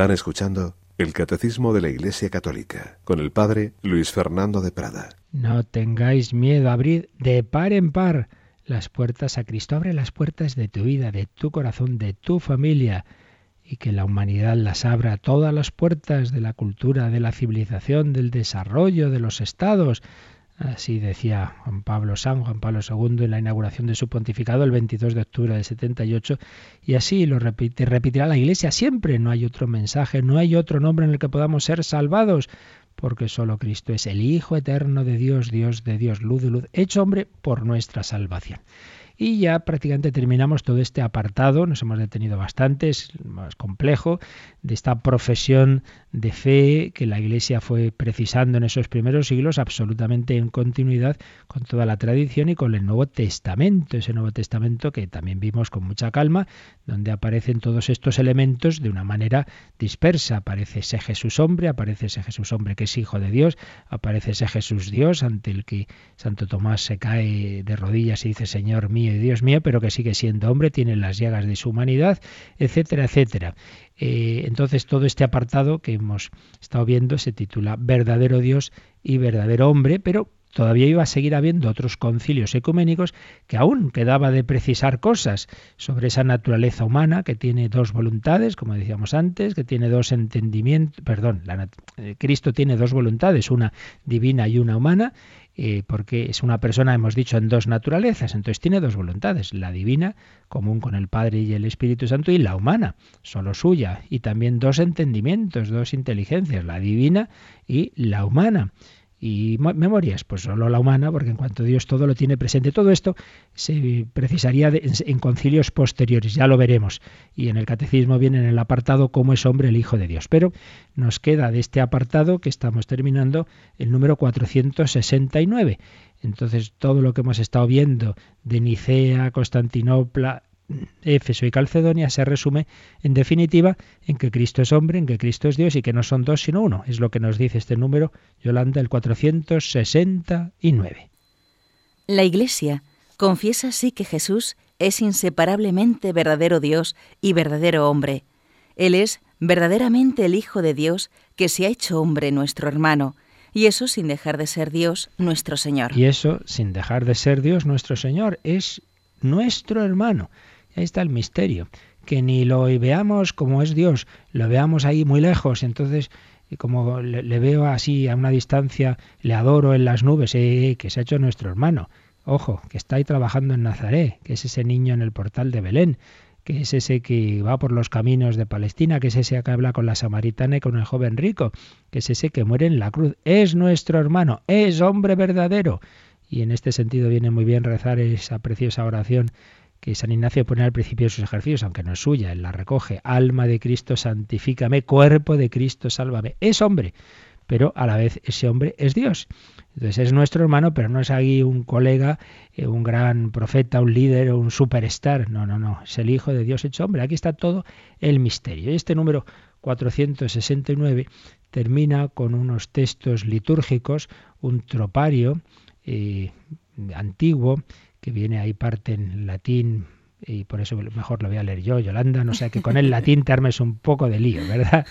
E: Están escuchando el Catecismo de la Iglesia Católica con el Padre Luis Fernando de Prada.
B: No tengáis miedo, abrid de par en par las puertas a Cristo. Abre las puertas de tu vida, de tu corazón, de tu familia y que la humanidad las abra todas las puertas de la cultura, de la civilización, del desarrollo, de los estados. Así decía Juan Pablo San Juan Pablo II en la inauguración de su pontificado el 22 de octubre del 78 y así lo repite, repetirá la Iglesia siempre. No hay otro mensaje, no hay otro nombre en el que podamos ser salvados, porque solo Cristo es el Hijo eterno de Dios, Dios de Dios, luz de luz, hecho hombre por nuestra salvación. Y ya prácticamente terminamos todo este apartado, nos hemos detenido bastante, es más complejo, de esta profesión de fe que la Iglesia fue precisando en esos primeros siglos, absolutamente en continuidad con toda la tradición y con el Nuevo Testamento, ese Nuevo Testamento que también vimos con mucha calma, donde aparecen todos estos elementos de una manera dispersa. Aparece ese Jesús hombre, aparece ese Jesús hombre que es hijo de Dios, aparece ese Jesús Dios ante el que Santo Tomás se cae de rodillas y dice Señor mío y Dios mío, pero que sigue siendo hombre, tiene las llagas de su humanidad, etcétera, etcétera. Eh, entonces todo este apartado que hemos estado viendo se titula Verdadero Dios y verdadero hombre, pero todavía iba a seguir habiendo otros concilios ecuménicos que aún quedaba de precisar cosas sobre esa naturaleza humana que tiene dos voluntades, como decíamos antes, que tiene dos entendimientos, perdón, la, eh, Cristo tiene dos voluntades, una divina y una humana, eh, porque es una persona, hemos dicho, en dos naturalezas, entonces tiene dos voluntades, la divina, común con el Padre y el Espíritu Santo, y la humana, solo suya, y también dos entendimientos, dos inteligencias, la divina y la humana. Y memorias, pues solo la humana, porque en cuanto Dios todo lo tiene presente, todo esto se precisaría de, en, en, concilios posteriores, ya lo veremos. Y en el catecismo viene en el apartado cómo es hombre el Hijo de Dios. Pero nos queda de este apartado que estamos terminando el número 469. Entonces todo lo que hemos estado viendo de Nicea, Constantinopla, Éfeso y Calcedonia se resume, en definitiva, en que Cristo es hombre, en que Cristo es Dios y que no son dos sino uno. Es lo que nos dice este número, Yolanda, el 469.
C: La Iglesia confiesa así que Jesús es inseparablemente verdadero Dios y verdadero hombre. Él es verdaderamente el Hijo de Dios que se ha hecho hombre nuestro hermano, y eso sin dejar de ser Dios nuestro Señor.
B: Y eso sin dejar de ser Dios nuestro Señor, es nuestro hermano. Ahí está el misterio, que ni lo veamos como es Dios, lo veamos ahí muy lejos, entonces como le, le veo así a una distancia, le adoro en las nubes, eh, que se ha hecho nuestro hermano. Ojo, que está ahí trabajando en Nazaret, que es ese niño en el portal de Belén, que es ese que va por los caminos de Palestina, que es ese que habla con la samaritana y con el joven rico, que es ese que muere en la cruz. Es nuestro hermano, es hombre verdadero. Y en este sentido viene muy bien rezar esa preciosa oración que San Ignacio pone al principio de sus ejercicios, aunque no es suya, él la recoge. Alma de Cristo, santifícame, cuerpo de Cristo, sálvame. Es hombre, pero a la vez ese hombre es Dios. Entonces es nuestro hermano, pero no es ahí un colega, eh, un gran profeta, un líder o un superstar. No, no, no. Es el Hijo de Dios hecho hombre. Aquí está todo el misterio. Y este número 469 termina con unos textos litúrgicos, un tropario eh, antiguo que viene ahí parte en latín y por eso mejor lo voy a leer yo, Yolanda, no sé, que con el latín te armes un poco de lío, ¿verdad?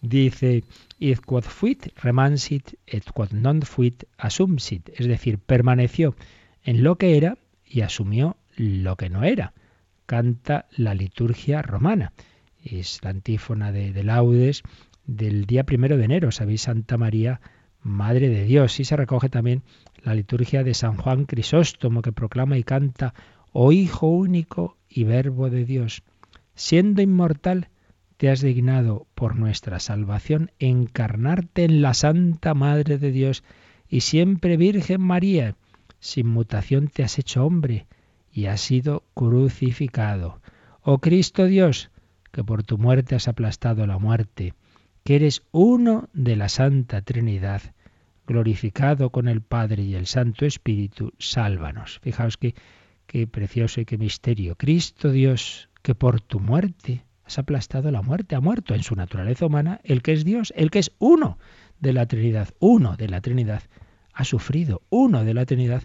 B: Dice, id quod fuit remansit et quod non fuit assumsit, es decir, permaneció en lo que era y asumió lo que no era. Canta la liturgia romana. Es la antífona de, de laudes del día primero de enero, sabéis, Santa María, Madre de Dios. Y se recoge también la liturgia de San Juan Crisóstomo, que proclama y canta, oh Hijo único y Verbo de Dios, siendo inmortal, te has dignado por nuestra salvación encarnarte en la Santa Madre de Dios y siempre Virgen María. Sin mutación te has hecho hombre y has sido crucificado. Oh Cristo Dios, que por tu muerte has aplastado la muerte, que eres uno de la Santa Trinidad, glorificado con el Padre y el Santo Espíritu, sálvanos. Fijaos qué precioso y qué misterio. Cristo Dios, que por tu muerte has aplastado la muerte, ha muerto en su naturaleza humana, el que es Dios, el que es uno de la Trinidad, uno de la Trinidad, ha sufrido, uno de la Trinidad,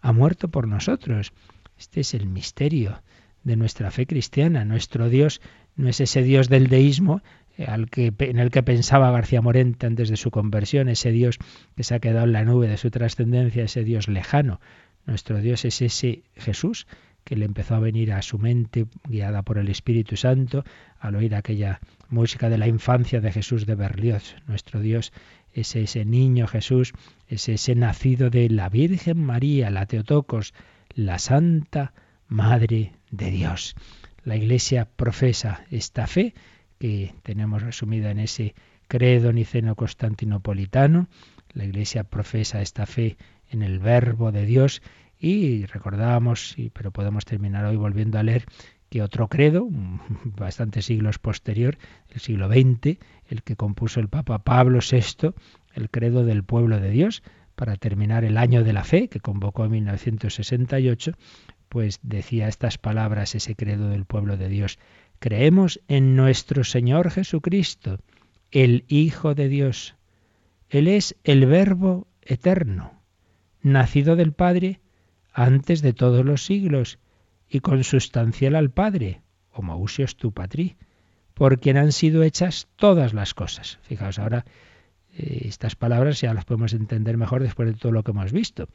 B: ha muerto por nosotros. Este es el misterio de nuestra fe cristiana. Nuestro Dios no es ese Dios del deísmo, al que, en el que pensaba García Morente antes de su conversión, ese Dios que se ha quedado en la nube de su trascendencia, ese Dios lejano. Nuestro Dios es ese Jesús que le empezó a venir a su mente, guiada por el Espíritu Santo, al oír aquella música de la infancia de Jesús de Berlioz. Nuestro Dios es ese niño Jesús, es ese nacido de la Virgen María, la Teotocos, la Santa Madre de Dios. La Iglesia profesa esta fe que tenemos resumida en ese credo niceno constantinopolitano. La Iglesia profesa esta fe en el Verbo de Dios y recordábamos, pero podemos terminar hoy volviendo a leer que otro credo, bastantes siglos posterior, el siglo XX, el que compuso el Papa Pablo VI, el credo del pueblo de Dios, para terminar el año de la fe, que convocó en 1968, pues decía estas palabras ese credo del pueblo de Dios. Creemos en nuestro Señor Jesucristo, el Hijo de Dios. Él es el Verbo eterno, nacido del Padre antes de todos los siglos y consustancial al Padre, homousios tu patri, por quien han sido hechas todas las cosas. Fijaos, ahora eh, estas palabras ya las podemos entender mejor después de todo lo que hemos visto.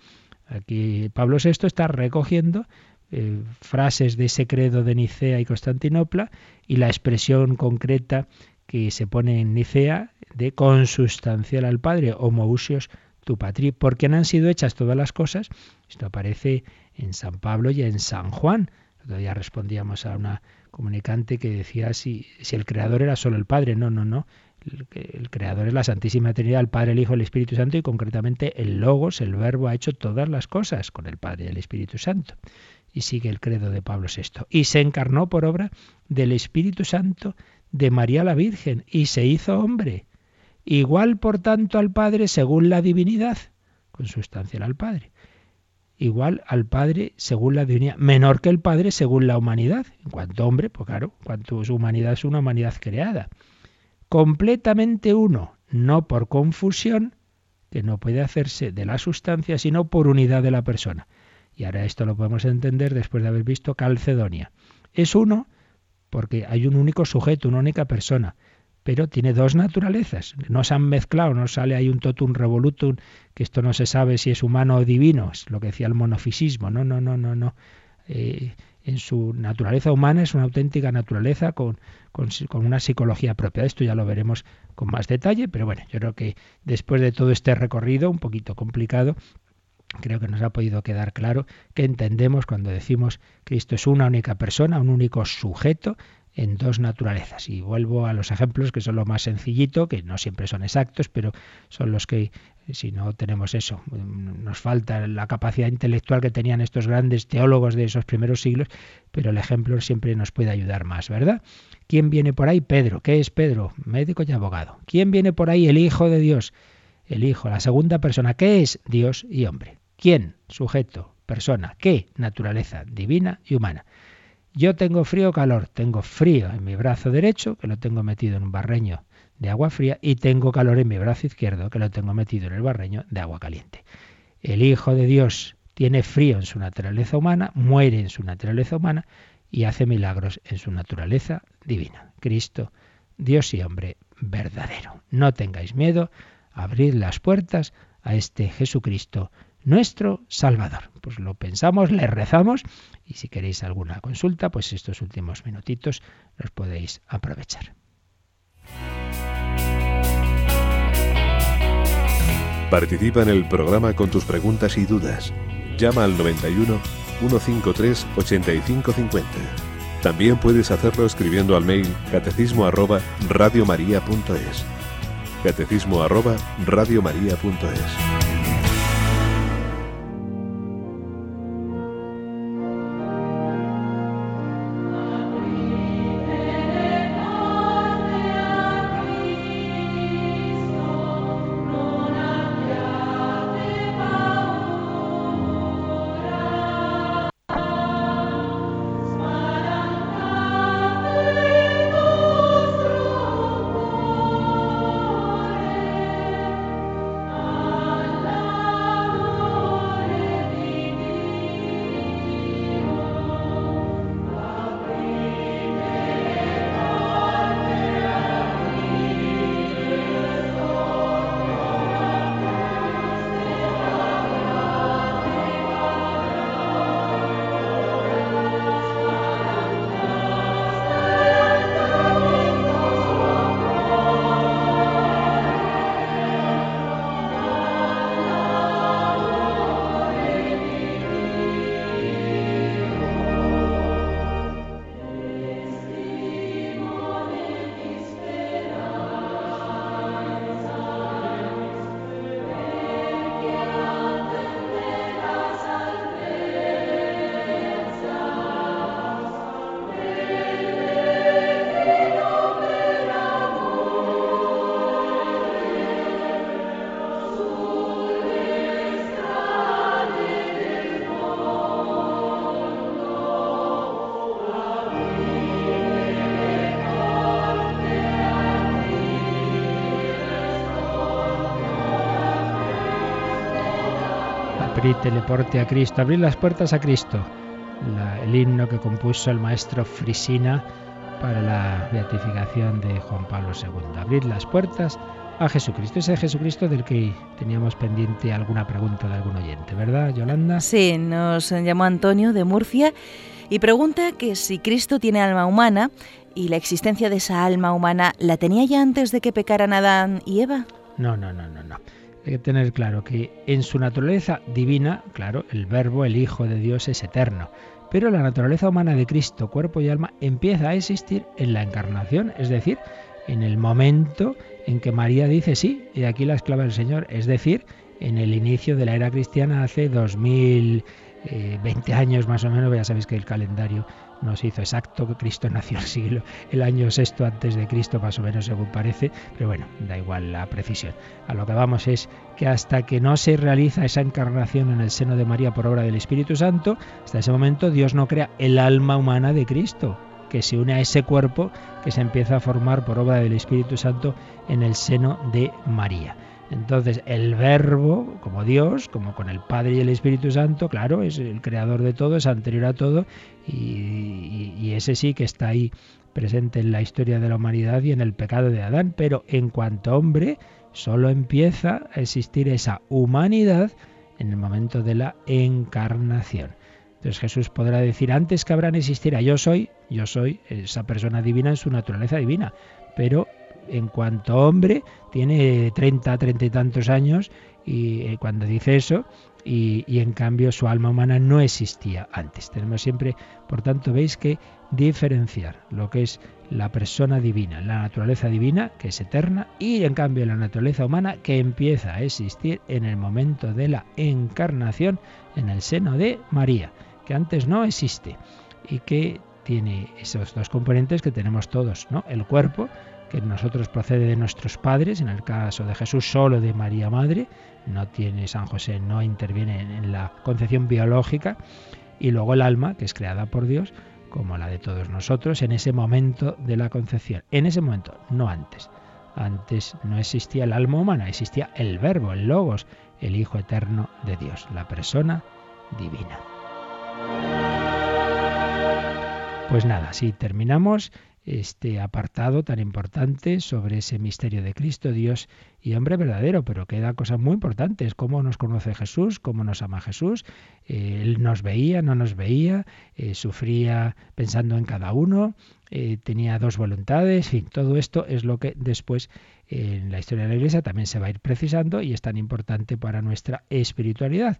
B: Aquí Pablo VI está recogiendo eh, frases de ese credo de Nicea y Constantinopla y la expresión concreta que se pone en Nicea de consustancial al Padre, homousios tu patri, por quien han sido hechas todas las cosas. Esto aparece en San Pablo y en San Juan. Todavía respondíamos a una comunicante que decía si, si el creador era solo el Padre. No, no, no. El, el, creador es la Santísima Trinidad, el Padre, el Hijo, el Espíritu Santo y concretamente el Logos, el Verbo, ha hecho todas las cosas con el Padre y el Espíritu Santo y sigue el credo de Pablo VI. Y se encarnó por obra del Espíritu Santo de María la Virgen y se hizo hombre, igual por tanto al Padre según la divinidad, consustancial al Padre, igual al Padre según la divinidad, menor que el Padre según la humanidad, en cuanto hombre, pues claro, cuanto su humanidad es una humanidad creada, completamente uno, no por confusión, que no puede hacerse de la sustancia, sino por unidad de la persona. Y ahora esto lo podemos entender después de haber visto Calcedonia. Es uno porque hay un único sujeto, una única persona, pero tiene dos naturalezas. No se han mezclado, no sale ahí un totum revolutum, que esto no se sabe si es humano o divino, es lo que decía el monofisismo. No, no, no, no, no. Eh, en su naturaleza humana es una auténtica naturaleza con, con, con, una psicología propia. Esto ya lo veremos con más detalle, pero bueno, yo creo que después de todo este recorrido, un poquito complicado, creo que nos ha podido quedar claro que entendemos cuando decimos Cristo es una única persona, un único sujeto en dos naturalezas. Y vuelvo a los ejemplos que son lo más sencillito, que no siempre son exactos, pero son los que, si no tenemos eso, nos falta la capacidad intelectual que tenían estos grandes teólogos de esos primeros siglos, pero el ejemplo siempre nos puede ayudar más, ¿verdad? ¿Quién viene por ahí? Pedro. ¿Qué es Pedro? Médico y abogado. ¿Quién viene por ahí? El Hijo de Dios. El Hijo, la segunda persona. ¿Qué es Dios y hombre? ¿Quién? Sujeto, persona. ¿Qué? Naturaleza divina y humana. Yo tengo frío o calor, tengo frío en mi brazo derecho, que lo tengo metido en un barreño de agua fría, y tengo calor en mi brazo izquierdo, que lo tengo metido en el barreño de agua caliente. El Hijo de Dios tiene frío en su naturaleza humana, muere en su naturaleza humana y hace milagros en su naturaleza divina. Cristo, Dios y hombre verdadero. No tengáis miedo, abrid las puertas a este Jesucristo nuestro Salvador. Pues lo pensamos, le rezamos y si queréis alguna consulta, pues estos últimos minutitos los podéis aprovechar.
E: Participa en el programa con tus preguntas y dudas. Llama al 91 153 8550. También puedes hacerlo escribiendo al mail catecismo arroba radiomaria.es. Catecismo arroba radiomaria.es.
B: teleporte a Cristo, abrir las puertas a Cristo. el himno que compuso el maestro Frisina para la beatificación de Juan Pablo II. Abrir las puertas a Jesucristo. Ese Jesucristo del que teníamos pendiente alguna pregunta de algún oyente, ¿verdad, Yolanda?
C: Sí, nos llamó Antonio de Murcia y pregunta que si Cristo tiene alma humana y la existencia de esa alma humana la tenía ya antes de que pecaran Adán y Eva.
B: No, no, no, no, no. Hay que tener claro que en su naturaleza divina, claro, el verbo, el Hijo de Dios es eterno. Pero la naturaleza humana de Cristo, cuerpo y alma, empieza a existir en la encarnación, es decir, en el momento en que María dice sí, y aquí la esclava del Señor, es decir, en el inicio de la era cristiana hace 2020 eh, años más o menos, ya sabéis que el calendario nos hizo exacto que Cristo nació el siglo, el año sexto antes de Cristo, más o menos según parece, pero bueno, da igual la precisión. A lo que vamos es que hasta que no se realiza esa encarnación en el seno de María por obra del Espíritu Santo, hasta ese momento Dios no crea el alma humana de Cristo, que se une a ese cuerpo que se empieza a formar por obra del Espíritu Santo en el seno de María. Entonces, el verbo, como Dios, como con el Padre y el Espíritu Santo, claro, es el creador de todo, es anterior a todo, y, ese sí que está ahí presente en la historia de la humanidad y en el pecado de Adán, pero en cuanto hombre, solo empieza a existir esa humanidad en el momento de la encarnación. Entonces Jesús podrá decir, antes que Abraham existiera, yo soy, yo soy esa persona divina en su naturaleza divina, pero en cuanto hombre tiene 30, 30 y tantos años y eh, cuando dice eso y, y, en cambio su alma humana no existía antes. Tenemos siempre, por tanto, veis que diferenciar lo que es la persona divina, la naturaleza divina, que es eterna, y en cambio la naturaleza humana, que empieza a existir en el momento de la encarnación en el seno de María, que antes no existe y que tiene esos dos componentes que tenemos todos, ¿no? El cuerpo, que nosotros procede de nuestros padres, en el caso de Jesús solo de María Madre, no tiene San José, no interviene en la concepción biológica, y luego el alma, que es creada por Dios, como la de todos nosotros, en ese momento de la concepción. En ese momento, no antes. Antes no existía el alma humana, existía el verbo, el logos, el Hijo eterno de Dios, la persona divina. Pues nada, sí, terminamos este apartado tan importante sobre ese misterio de Cristo, Dios y hombre verdadero, pero queda cosas muy importantes, cómo nos conoce Jesús, cómo nos ama Jesús, eh, él nos veía, no nos veía, eh, sufría pensando en cada uno, eh, tenía dos voluntades, y todo esto es lo que después en la historia de la Iglesia también se va a ir precisando y es tan importante para nuestra espiritualidad.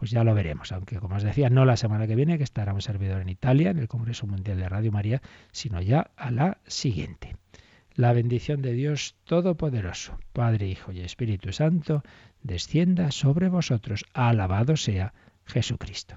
B: Pues ya lo veremos, aunque como os decía, no la semana que viene, que estará un servidor en Italia, en el Congreso Mundial de Radio María, sino ya a la siguiente. La bendición de Dios Todopoderoso, Padre, Hijo y Espíritu Santo, descienda sobre vosotros. Alabado sea Jesucristo.